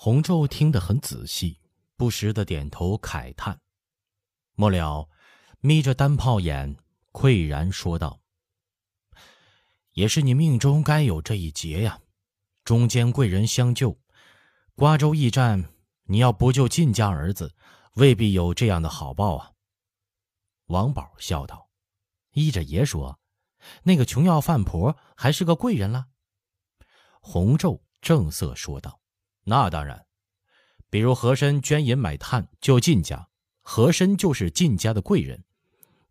洪昼听得很仔细，不时的点头慨叹。末了，眯着单炮眼，喟然说道：“也是你命中该有这一劫呀，中间贵人相救，瓜州驿站，你要不救晋家儿子，未必有这样的好报啊。”王宝笑道：“依着爷说，那个穷要饭婆还是个贵人了。”洪昼正色说道。那当然，比如和珅捐银买炭救晋家，和珅就是晋家的贵人。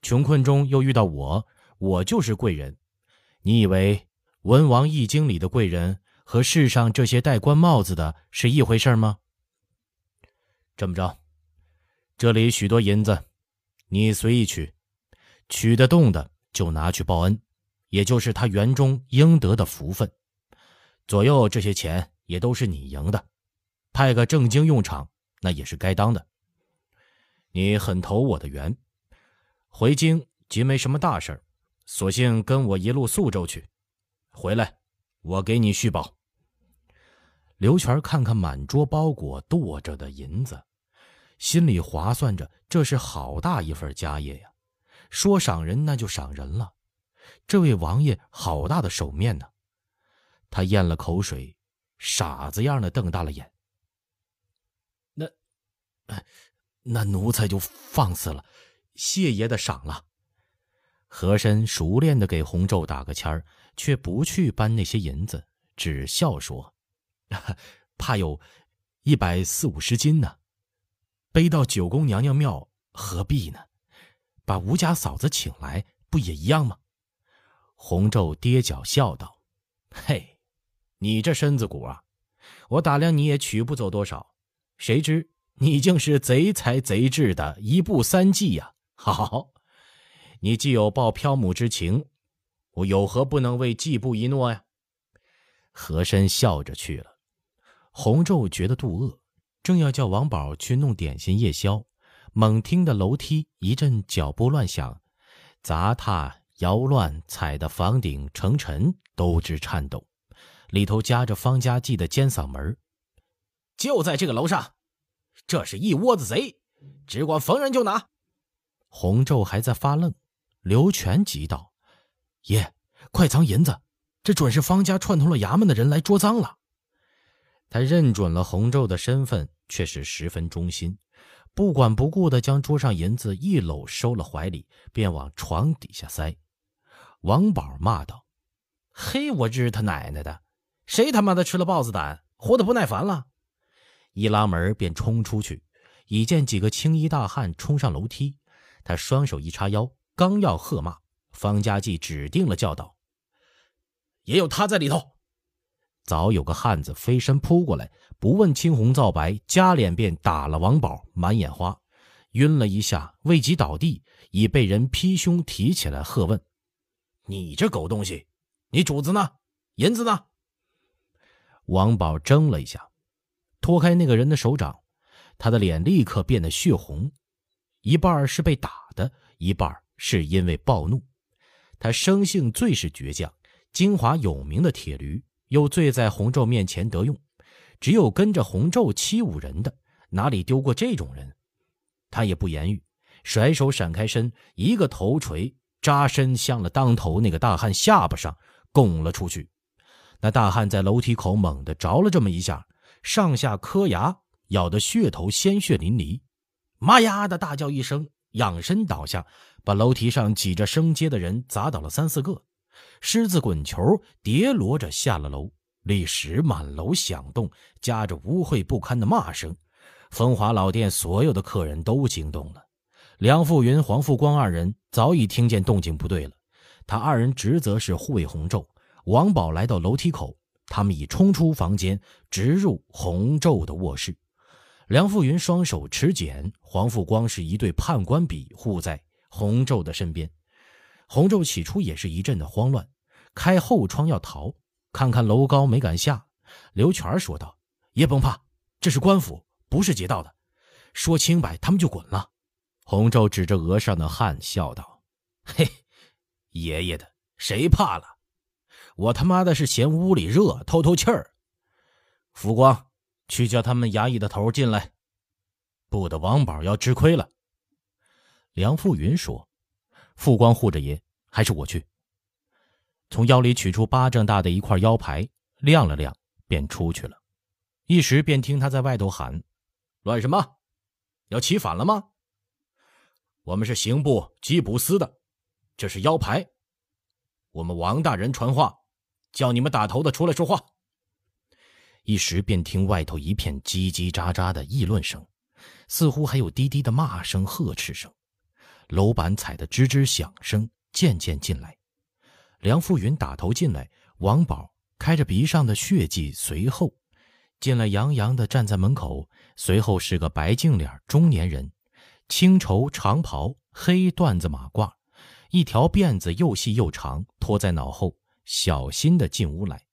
穷困中又遇到我，我就是贵人。你以为《文王易经》里的贵人和世上这些戴官帽子的是一回事吗？这么着，这里许多银子，你随意取，取得动的就拿去报恩，也就是他园中应得的福分。左右这些钱。也都是你赢的，派个正经用场，那也是该当的。你很投我的缘，回京即没什么大事索性跟我一路宿州去，回来我给你续保。刘全看看满桌包裹垛着的银子，心里划算着，这是好大一份家业呀！说赏人那就赏人了，这位王爷好大的手面呢。他咽了口水。傻子样的瞪大了眼。那，那奴才就放肆了，谢爷的赏了。和珅熟练的给洪昼打个签儿，却不去搬那些银子，只笑说：“怕有一百四五十斤呢，背到九宫娘娘庙何必呢？把吴家嫂子请来，不也一样吗？”洪昼跌脚笑道：“嘿。”你这身子骨啊，我打量你也取不走多少，谁知你竟是贼才贼智的一步三计呀！好，你既有报漂母之情，我有何不能为季布一诺呀？和珅笑着去了。洪昼觉得肚饿，正要叫王宝去弄点心夜宵，猛听得楼梯一阵脚步乱响，砸踏摇乱，踩得房顶成尘都直颤抖。里头夹着方家记的尖嗓门就在这个楼上，这是一窝子贼，只管逢人就拿。洪昼还在发愣，刘全急道：“爷，快藏银子，这准是方家串通了衙门的人来捉赃了。”他认准了洪昼的身份，却是十分忠心，不管不顾的将桌上银子一搂收了怀里，便往床底下塞。王宝骂道：“嘿，我日他奶奶的！”谁他妈的吃了豹子胆，活得不耐烦了？一拉门便冲出去，已见几个青衣大汉冲上楼梯。他双手一叉腰，刚要喝骂，方家骥指定了叫道：“也有他在里头。”早有个汉子飞身扑过来，不问青红皂白，加脸便打了王宝，满眼花，晕了一下，未及倒地，已被人劈胸提起来，喝问：“你这狗东西，你主子呢？银子呢？”王宝怔了一下，脱开那个人的手掌，他的脸立刻变得血红，一半是被打的，一半是因为暴怒。他生性最是倔强，金华有名的铁驴，又最在洪昼面前得用，只有跟着洪昼欺侮人的，哪里丢过这种人？他也不言语，甩手闪开身，一个头锤扎身向了当头那个大汉下巴上，拱了出去。那大汉在楼梯口猛地着了这么一下，上下磕牙，咬得血头鲜血淋漓，妈呀的大叫一声，仰身倒下，把楼梯上挤着升阶的人砸倒了三四个，狮子滚球叠罗着下了楼，立时满楼响动，夹着污秽不堪的骂声。风华老店所有的客人都惊动了，梁富云、黄富光二人早已听见动静不对了，他二人职责是护卫洪昼。王宝来到楼梯口，他们已冲出房间，直入洪昼的卧室。梁富云双手持剪，黄富光是一对判官笔护在洪昼的身边。洪昼起初也是一阵的慌乱，开后窗要逃，看看楼高没敢下。刘全说道：“也甭怕，这是官府，不是劫道的，说清白他们就滚了。”洪昼指着额上的汗笑道：“嘿，爷爷的，谁怕了？”我他妈的是嫌屋里热，透透气儿。福光，去叫他们衙役的头进来，不得王宝要吃亏了。梁富云说：“富光护着爷，还是我去。”从腰里取出巴掌大的一块腰牌，亮了亮，便出去了。一时便听他在外头喊：“乱什么？要起反了吗？我们是刑部缉捕司的，这是腰牌。我们王大人传话，叫你们打头的出来说话。”一时便听外头一片叽叽喳喳的议论声，似乎还有滴滴的骂声、呵斥声，楼板踩的吱吱响声渐渐进来。梁富云打头进来，王宝开着鼻上的血迹随后进来，洋洋的站在门口。随后是个白净脸中年人，青绸长袍，黑缎子马褂，一条辫子又细又长，拖在脑后，小心的进屋来。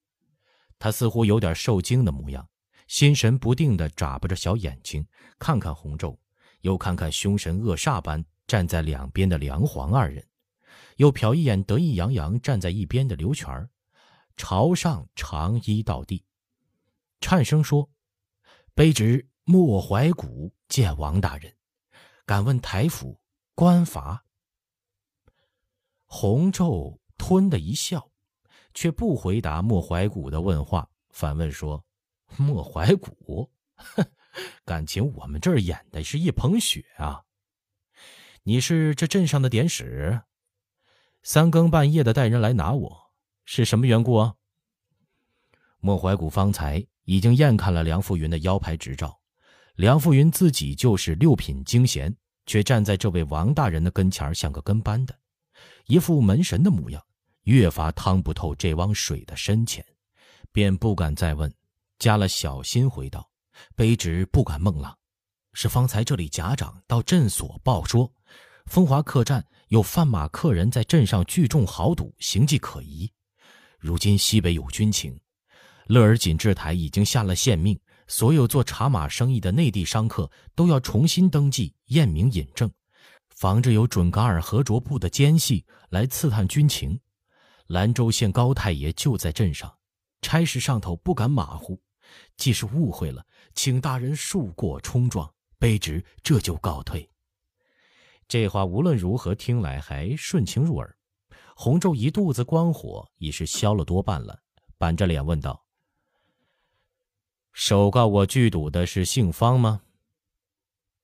他似乎有点受惊的模样，心神不定地眨巴着小眼睛，看看洪昼，又看看凶神恶煞般站在两边的梁黄二人，又瞟一眼得意洋洋站在一边的刘全儿，朝上长揖到地，颤声说：“卑职莫怀古见王大人，敢问台府官罚。”洪昼吞的一笑。却不回答莫怀古的问话，反问说：“莫怀古，感情我们这儿演的是一捧雪啊？你是这镇上的典史，三更半夜的带人来拿我，是什么缘故啊？”莫怀古方才已经验看了梁富云的腰牌执照，梁富云自己就是六品京衔，却站在这位王大人的跟前像个跟班的，一副门神的模样。越发趟不透这汪水的深浅，便不敢再问，加了小心回道：“卑职不敢孟浪，是方才这里贾长到镇所报说，风华客栈有贩马客人在镇上聚众豪赌，形迹可疑。如今西北有军情，乐尔锦制台已经下了县命，所有做茶马生意的内地商客都要重新登记验明引证，防着有准噶尔和卓部的奸细来刺探军情。”兰州县高太爷就在镇上，差事上头不敢马虎。既是误会了，请大人恕过冲撞，卑职这就告退。这话无论如何听来还顺情入耳。洪昼一肚子光火已是消了多半了，板着脸问道：“首告我聚赌的是姓方吗？”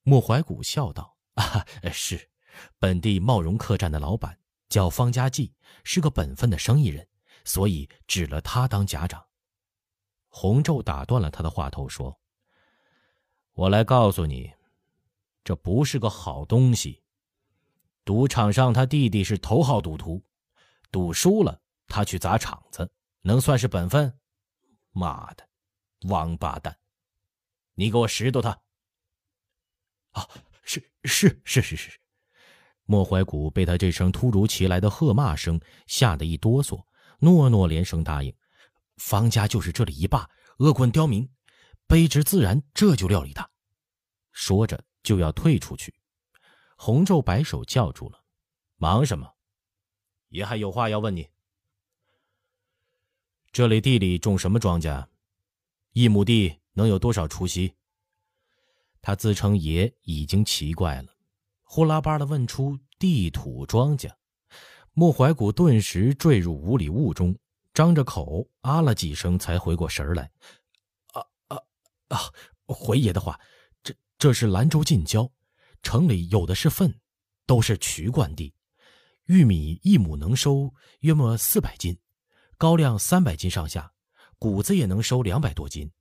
莫怀古笑道：“啊，是，本地茂荣客栈的老板。”叫方家济是个本分的生意人，所以指了他当家长。洪昼打断了他的话头，说：“我来告诉你，这不是个好东西。赌场上他弟弟是头号赌徒，赌输了他去砸场子，能算是本分？妈的，王八蛋！你给我拾掇他！啊，是是是是是。”莫怀古被他这声突如其来的喝骂声吓得一哆嗦，诺诺连声答应：“方家就是这里一霸，恶棍刁民，卑职自然这就料理他。”说着就要退出去，洪昼摆手叫住了：“忙什么？爷还有话要问你。这里地里种什么庄稼？一亩地能有多少出息？”他自称爷已经奇怪了。呼啦巴的问出地土庄稼，莫怀古顿时坠入五里雾中，张着口啊了几声，才回过神来。啊啊啊！回爷的话，这这是兰州近郊，城里有的是粪，都是渠灌地。玉米一亩能收约莫四百斤，高粱三百斤上下，谷子也能收两百多斤，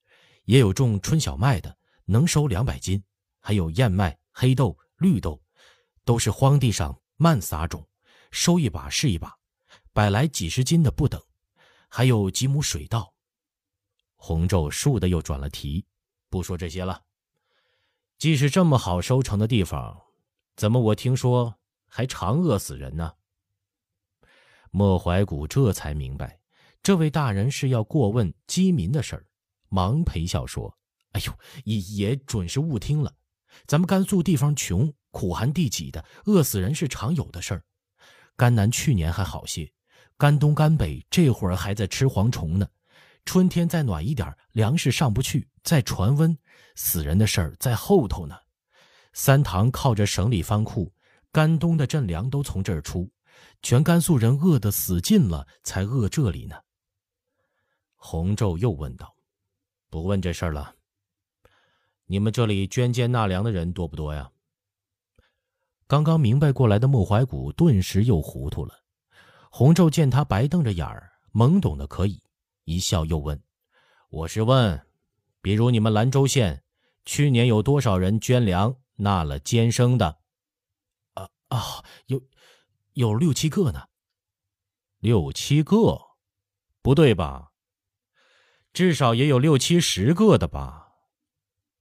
也有种春小麦的，能收两百斤，还有燕麦、黑豆、绿豆。都是荒地上慢撒种，收一把是一把，百来几十斤的不等，还有几亩水稻。洪昼倏的又转了题，不说这些了。既是这么好收成的地方，怎么我听说还常饿死人呢？莫怀古这才明白，这位大人是要过问饥民的事儿，忙陪笑说：“哎呦，也也准是误听了，咱们甘肃地方穷。”苦寒地挤的，饿死人是常有的事儿。甘南去年还好些，甘东、甘北这会儿还在吃蝗虫呢。春天再暖一点，粮食上不去，再传温，死人的事儿在后头呢。三堂靠着省里方库，甘东的赈粮都从这儿出，全甘肃人饿得死尽了，才饿这里呢。洪昼又问道：“不问这事儿了。你们这里捐监纳粮的人多不多呀？”刚刚明白过来的莫怀古顿时又糊涂了。洪昼见他白瞪着眼儿，懵懂的可以，一笑又问：“我是问，比如你们兰州县，去年有多少人捐粮纳了监生的？”“啊啊，有，有六七个呢。”“六七个？不对吧？至少也有六七十个的吧？”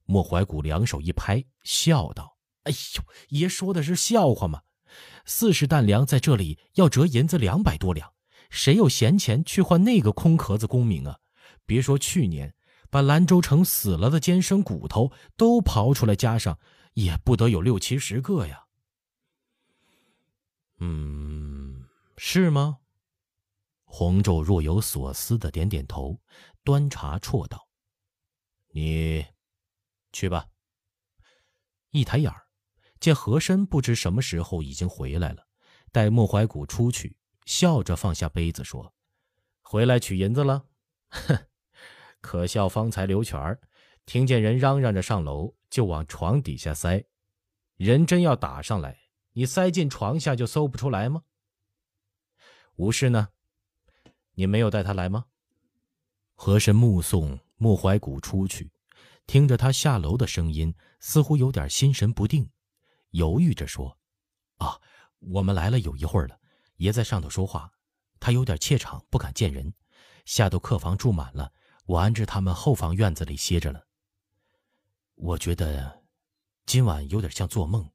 莫怀古两手一拍，笑道：“哎呦，爷说的是笑话吗？”四十担粮在这里要折银子两百多两，谁有闲钱去换那个空壳子功名啊？别说去年把兰州城死了的监生骨头都刨出来加上，也不得有六七十个呀。嗯，是吗？洪昼若有所思的点点头，端茶啜道：“你去吧。”一抬眼儿。见和珅不知什么时候已经回来了，待莫怀古出去，笑着放下杯子说：“回来取银子了。”哼，可笑！方才刘全儿听见人嚷嚷着上楼，就往床底下塞。人真要打上来，你塞进床下就搜不出来吗？吴氏呢？你没有带他来吗？和珅目送莫怀古出去，听着他下楼的声音，似乎有点心神不定。犹豫着说：“啊，我们来了有一会儿了，爷在上头说话，他有点怯场，不敢见人。下头客房住满了，我安置他们后房院子里歇着了。我觉得今晚有点像做梦，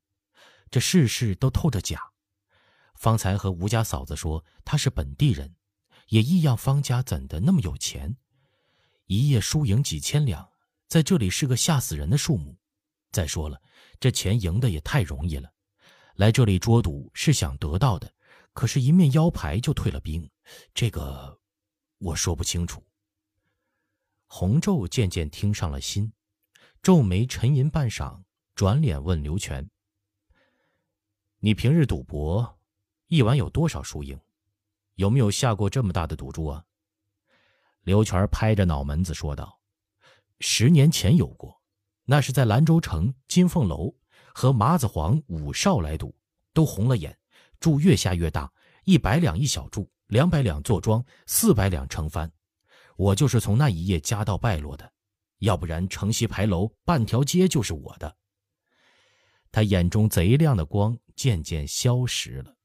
这事事都透着假。方才和吴家嫂子说他是本地人，也异样方家怎的那么有钱？一夜输赢几千两，在这里是个吓死人的数目。再说了。”这钱赢的也太容易了，来这里捉赌是想得到的，可是，一面腰牌就退了兵，这个我说不清楚。洪昼渐渐听上了心，皱眉沉吟半晌，转脸问刘全：“你平日赌博，一晚有多少输赢？有没有下过这么大的赌注啊？”刘全拍着脑门子说道：“十年前有过。”那是在兰州城金凤楼和麻子黄五少来赌，都红了眼，注越下越大，一百两一小注，两百两坐庄，四百两成翻。我就是从那一夜家道败落的，要不然城西牌楼半条街就是我的。他眼中贼亮的光渐渐消失了。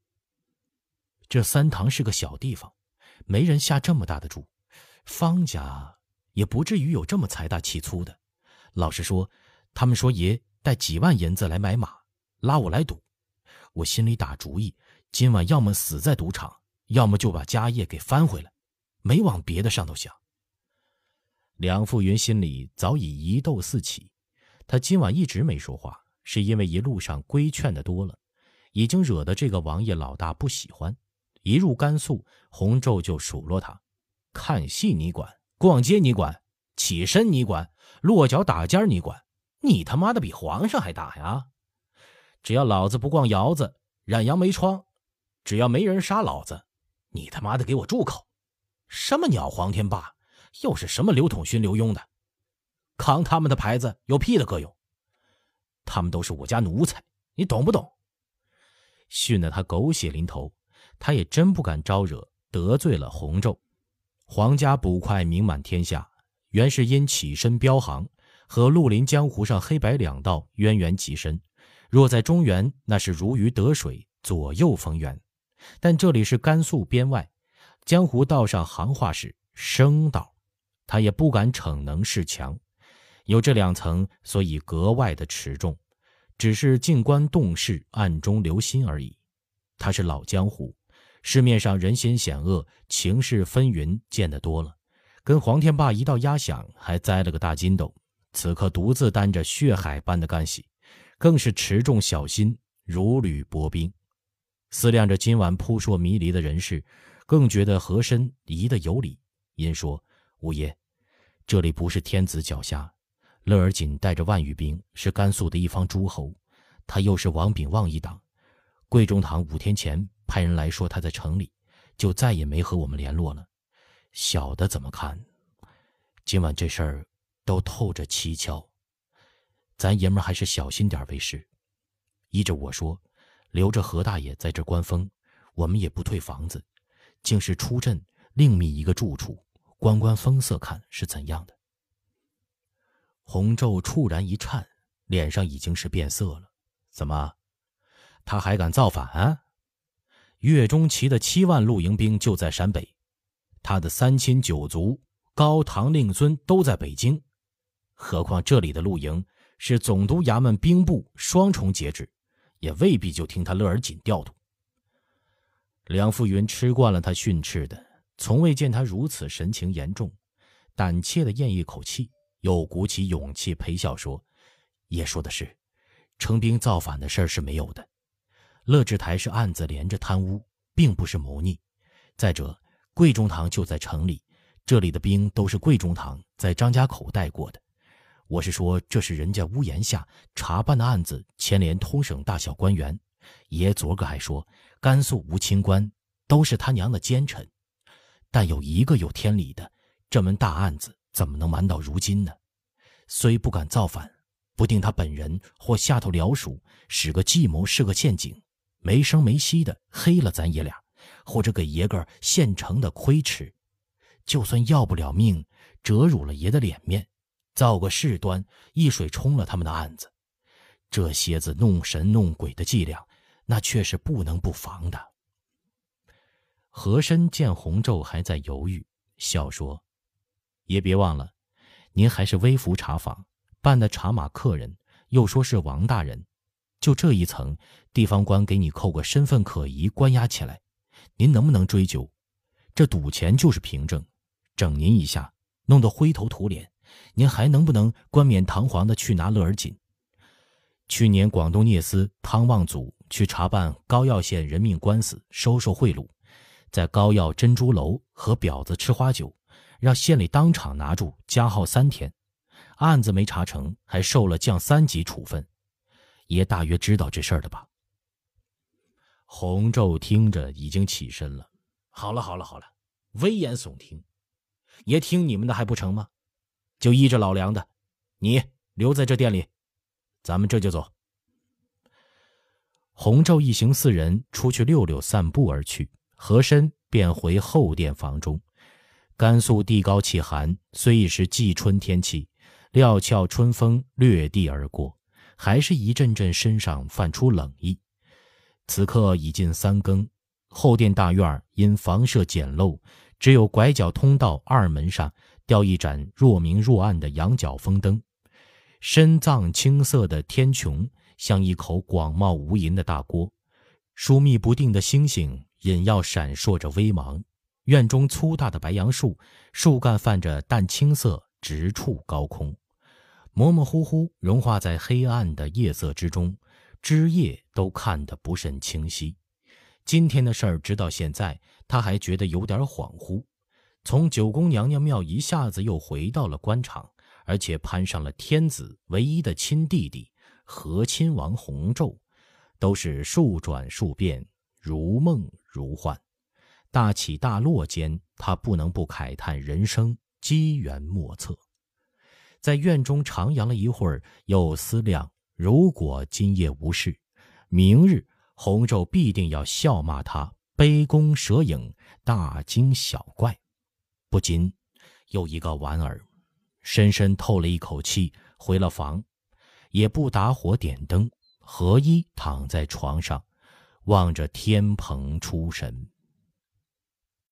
这三堂是个小地方，没人下这么大的注，方家也不至于有这么财大气粗的。老实说，他们说爷带几万银子来买马，拉我来赌。我心里打主意，今晚要么死在赌场，要么就把家业给翻回来，没往别的上头想。梁富云心里早已疑窦四起，他今晚一直没说话，是因为一路上规劝的多了，已经惹得这个王爷老大不喜欢。一入甘肃，洪昼就数落他：看戏你管，逛街你管，起身你管。落脚打尖你管？你他妈的比皇上还大呀！只要老子不逛窑子、染羊没疮，只要没人杀老子，你他妈的给我住口！什么鸟黄天霸，又是什么刘统勋、刘墉的，扛他们的牌子有屁的个用！他们都是我家奴才，你懂不懂？训得他狗血淋头，他也真不敢招惹，得罪了洪昼。皇家捕快名满天下。原是因起身标行，和绿林江湖上黑白两道渊源极深。若在中原，那是如鱼得水，左右逢源。但这里是甘肃边外，江湖道上行话是生道，他也不敢逞能示强。有这两层，所以格外的持重，只是静观动势，暗中留心而已。他是老江湖，市面上人心险恶，情势纷纭，见得多了。跟黄天霸一道压响，还栽了个大筋斗。此刻独自担着血海般的干系，更是持重小心，如履薄冰。思量着今晚扑朔迷离的人事，更觉得和珅疑得有理。因说：“五爷，这里不是天子脚下，乐尔锦带着万余兵，是甘肃的一方诸侯，他又是王炳旺一党。贵中堂五天前派人来说他在城里，就再也没和我们联络了。小的怎么看？今晚这事儿都透着蹊跷，咱爷们还是小心点为是。依着我说，留着何大爷在这观风，我们也不退房子，竟是出镇另觅一个住处，观观风色，看是怎样的。洪昼猝然一颤，脸上已经是变色了。怎么，他还敢造反？岳钟琪的七万露营兵就在陕北，他的三亲九族、高堂令尊都在北京，何况这里的露营是总督衙门兵部双重节制，也未必就听他乐而锦调度。梁富云吃惯了他训斥的，从未见他如此神情严重，胆怯的咽一口气。又鼓起勇气陪笑说：“爷说的是，成兵造反的事是没有的。乐志台是案子连着贪污，并不是谋逆。再者，贵中堂就在城里，这里的兵都是贵中堂在张家口带过的。我是说，这是人家屋檐下查办的案子，牵连通省大小官员。爷昨个还说，甘肃无清官，都是他娘的奸臣。但有一个有天理的，这门大案子。”怎么能瞒到如今呢？虽不敢造反，不定他本人或下头僚属使个计谋，是个陷阱，没声没息的黑了咱爷俩，或者给爷个现成的亏吃。就算要不了命，折辱了爷的脸面，造个事端，一水冲了他们的案子。这些子弄神弄鬼的伎俩，那却是不能不防的。和珅见洪昼还在犹豫，笑说。也别忘了，您还是微服查访办的查马客人，又说是王大人，就这一层，地方官给你扣个身份可疑，关押起来，您能不能追究？这赌钱就是凭证，整您一下，弄得灰头土脸，您还能不能冠冕堂皇的去拿乐尔锦？去年广东聂司汤望祖去查办高要县人命官司，收受贿赂，在高要珍珠楼和婊子吃花酒。让县里当场拿住，加号三天，案子没查成，还受了降三级处分。爷大约知道这事儿的吧？洪昼听着已经起身了。好了好了好了，危言耸听，爷听你们的还不成吗？就依着老梁的，你留在这店里，咱们这就走。洪昼一行四人出去溜溜散步而去，和珅便回后殿房中。甘肃地高气寒，虽已是季春天气，料峭春风掠地而过，还是一阵阵身上泛出冷意。此刻已近三更，后殿大院因房舍简陋，只有拐角通道二门上吊一盏若明若暗的羊角风灯，深藏青色的天穹像一口广袤无垠的大锅，疏密不定的星星隐耀闪烁着微芒。院中粗大的白杨树，树干泛着淡青色，直触高空，模模糊糊融化在黑暗的夜色之中，枝叶都看得不甚清晰。今天的事儿，直到现在，他还觉得有点恍惚。从九宫娘娘庙一下子又回到了官场，而且攀上了天子唯一的亲弟弟和亲王弘昼，都是数转数变，如梦如幻。大起大落间，他不能不慨叹人生机缘莫测。在院中徜徉了一会儿，又思量：如果今夜无事，明日洪昼必定要笑骂他杯弓蛇影、大惊小怪。不禁又一个莞尔，深深透了一口气，回了房，也不打火点灯，合衣躺在床上，望着天棚出神。